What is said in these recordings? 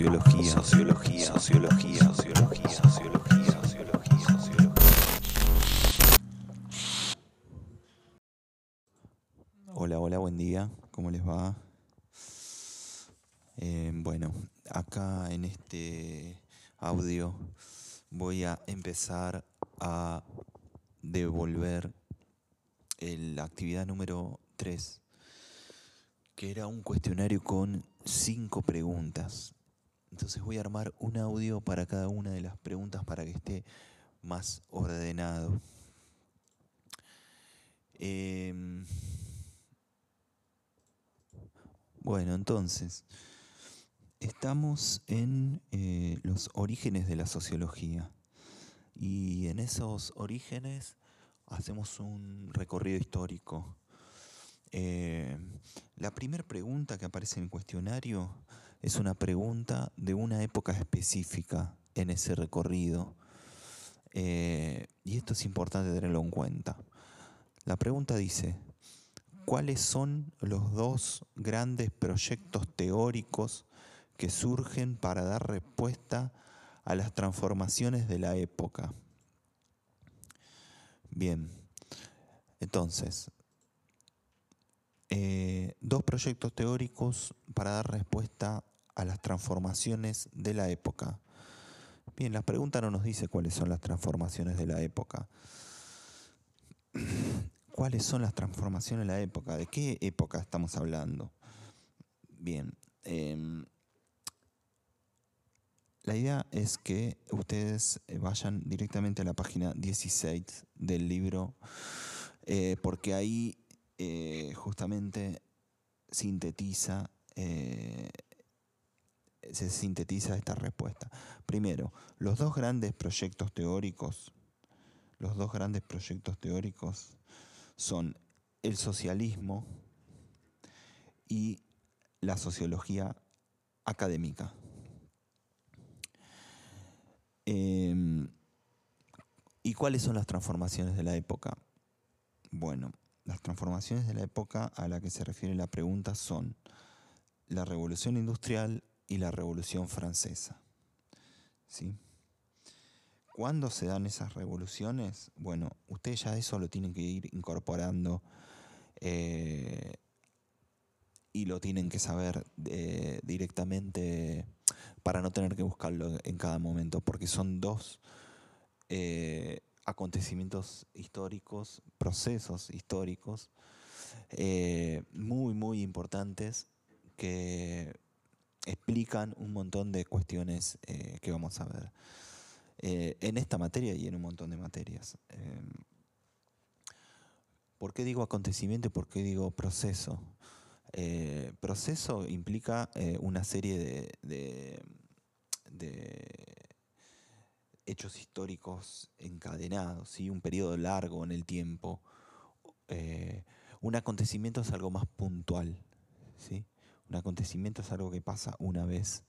Sociología, sociología, sociología, sociología, sociología, sociología, sociología. Hola, hola, buen día. ¿Cómo les va? Eh, bueno, acá en este audio voy a empezar a devolver la actividad número 3, que era un cuestionario con cinco preguntas. Entonces voy a armar un audio para cada una de las preguntas para que esté más ordenado. Em, bueno, entonces, estamos en eh, los orígenes de la sociología y en esos orígenes hacemos un recorrido histórico. Eh, la primera pregunta que aparece en el cuestionario es una pregunta de una época específica en ese recorrido. Eh, y esto es importante tenerlo en cuenta. La pregunta dice, ¿cuáles son los dos grandes proyectos teóricos que surgen para dar respuesta a las transformaciones de la época? Bien, entonces, eh, dos proyectos teóricos para dar respuesta a las transformaciones de la época. Bien, la pregunta no nos dice cuáles son las transformaciones de la época. ¿Cuáles son las transformaciones de la época? ¿De qué época estamos hablando? Bien, em, la idea es que ustedes vayan directamente a la página 16 del libro, eh, porque ahí eh, justamente sintetiza, eh, se sintetiza esta respuesta. Primero, los dos grandes proyectos teóricos, los dos grandes proyectos teóricos son el socialismo y la sociología académica. Em, ¿Y cuáles son las transformaciones de la época? Bueno, las transformaciones de la época a la que se refiere la pregunta son la revolución industrial y la revolución francesa. ¿Sí? ¿Cuándo se dan esas revoluciones? Bueno, ustedes ya eso lo tienen que ir incorporando eh, y lo tienen que saber eh, directamente para no tener que buscarlo en cada momento, porque son dos eh, acontecimientos históricos, procesos históricos muy, muy importantes que explican un montón de cuestiones eh, que vamos a ver eh, en esta materia y en un montón de materias. ¿Por qué digo acontecimiento y por qué digo proceso? proceso implica una serie de hechos históricos encadenados, ¿sí? un periodo largo en el tiempo. Eh, un acontecimiento es algo más puntual. ¿sí? Un acontecimiento es algo que pasa una vez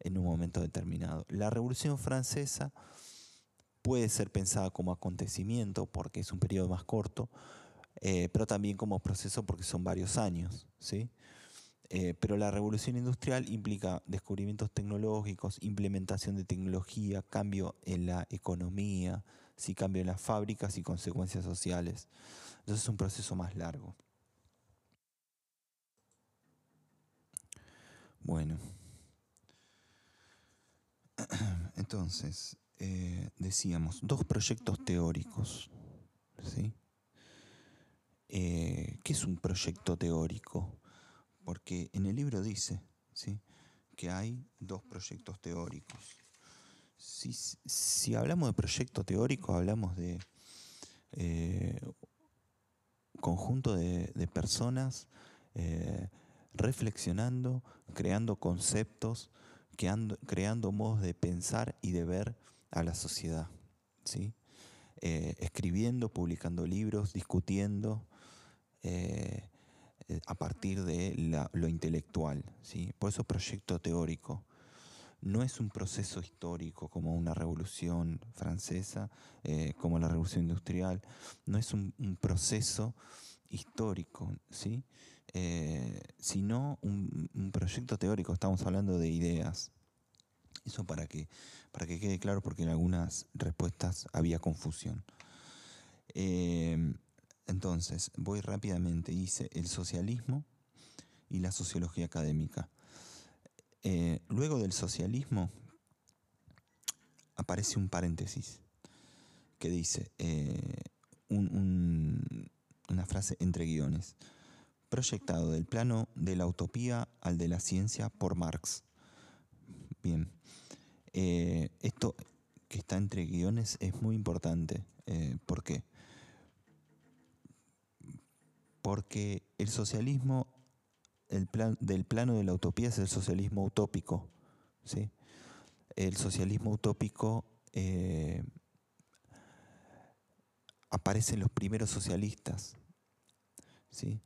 en un momento determinado. La Revolución Francesa puede ser pensada como acontecimiento porque es un periodo más corto, eh, pero también como proceso porque son varios años. ¿sí? Eh, pero la revolución industrial implica descubrimientos tecnológicos, implementación de tecnología, cambio en la economía, sí, cambio en las fábricas y consecuencias sociales. Entonces es un proceso más largo. Bueno, entonces eh, decíamos dos proyectos teóricos. ¿sí? Eh, ¿Qué es un proyecto teórico? porque en el libro dice ¿sí? que hay dos proyectos teóricos. Si, hablamos de proyecto teórico, hablamos de eh, conjunto de, personas eh, reflexionando, creando conceptos, creando, modos de pensar y de ver a la sociedad. ¿sí? Eh, escribiendo, publicando libros, discutiendo, eh, a partir de lo intelectual. ¿sí? Por eso proyecto teórico. No es un proceso histórico como una revolución francesa, eh, como la revolución industrial. No es un, proceso histórico, ¿sí? Eh, sino un, proyecto teórico. Estamos hablando de ideas. Eso para que, para que quede claro, porque en algunas respuestas había confusión. Eh, entonces, voy rápidamente. Dice el socialismo y la sociología académica. Eh, luego del socialismo aparece un paréntesis que dice eh, una frase entre guiones. Proyectado del plano de la utopía al de la ciencia por Marx. Bien. Eh, esto que está entre guiones es muy importante. ¿Por qué? Porque el socialismo el plan, del plano de la utopía es el socialismo utópico. ¿sí? El socialismo utópico eh, aparecen los primeros socialistas. ¿sí?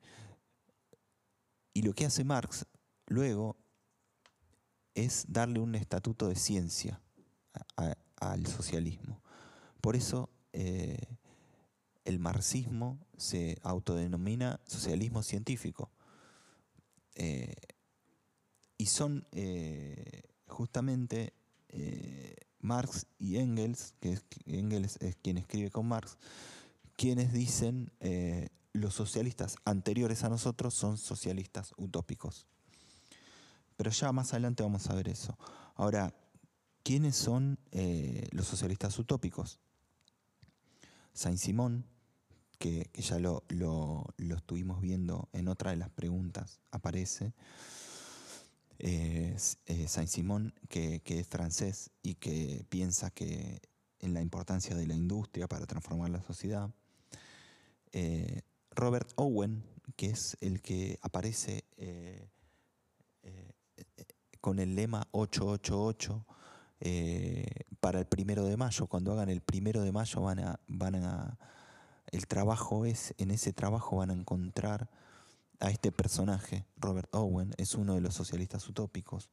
Y lo que hace Marx luego es darle un estatuto de ciencia al socialismo. Por eso eh, el marxismo se autodenomina socialismo científico. Eh, y son eh, justamente Marx y Engels, que Engels es quien escribe con Marx, quienes dicen los socialistas anteriores a nosotros son socialistas utópicos. Pero ya más adelante vamos a ver eso. Ahora, ¿quiénes son los socialistas utópicos? Saint-Simon, que, ya lo, estuvimos viendo en otra de las preguntas, aparece. Saint-Simon, que, es francés y que piensa que en la importancia de la industria para transformar la sociedad. Eh, Robert Owen, que es el que aparece eh, eh, con el lema 888 para el primero de mayo. Cuando hagan el primero de mayo van a, van a el trabajo es, en ese trabajo van a encontrar a este personaje, Robert Owen, es uno de los socialistas utópicos,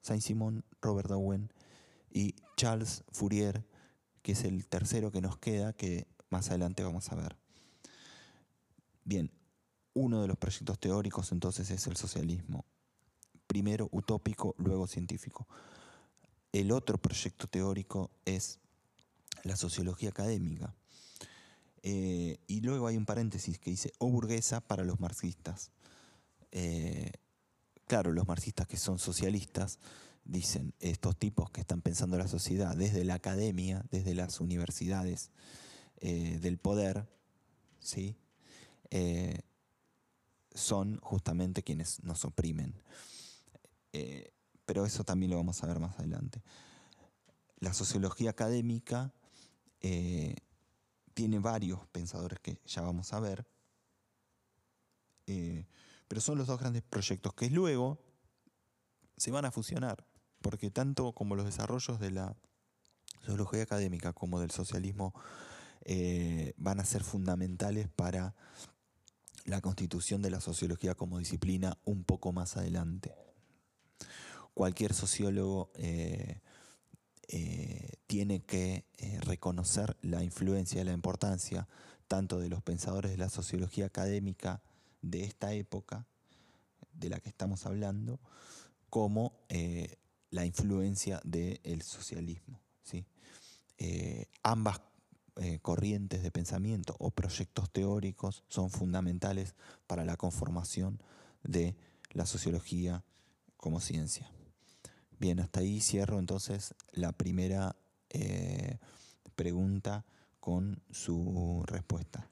Saint-Simon, Robert Owen y Charles Fourier, que es el tercero que nos queda, que más adelante vamos a ver. Bien, uno de los proyectos teóricos entonces es el socialismo. Primero utópico, luego científico. El otro proyecto teórico es la sociología académica. Eh, y luego hay un paréntesis que dice o burguesa para los marxistas. Eh, claro, los marxistas que son socialistas dicen estos tipos que están pensando la sociedad desde la academia, desde las universidades eh, del poder, ¿sí? Son justamente quienes nos oprimen. pero eso también lo vamos a ver más adelante. La sociología académica tiene varios pensadores que ya vamos a ver, eh, pero son los dos grandes proyectos que luego se van a fusionar, porque tanto como los desarrollos de la sociología académica como del socialismo eh, van a ser fundamentales para la constitución de la sociología como disciplina un poco más adelante. Cualquier sociólogo eh, eh, tiene que eh, reconocer la influencia y la importancia tanto de los pensadores de la sociología académica de esta época, de la que estamos hablando, como la influencia del socialismo. ¿sí? ambas corrientes de pensamiento o proyectos teóricos son fundamentales para la conformación de la sociología como ciencia. Bien, hasta ahí cierro entonces la primera eh, pregunta con su respuesta.